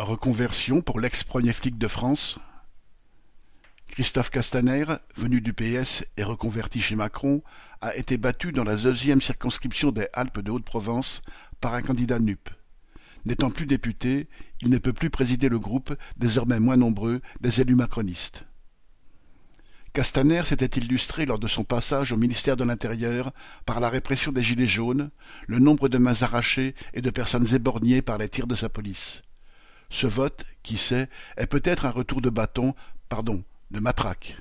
Reconversion pour l'ex-premier flic de France Christophe Castaner, venu du PS et reconverti chez Macron, a été battu dans la deuxième circonscription des Alpes de Haute-Provence par un candidat NUP. N'étant plus député, il ne peut plus présider le groupe, désormais moins nombreux, des élus macronistes. Castaner s'était illustré lors de son passage au ministère de l'Intérieur par la répression des Gilets jaunes, le nombre de mains arrachées et de personnes éborgnées par les tirs de sa police. Ce vote, qui sait, est peut-être un retour de bâton, pardon, de matraque.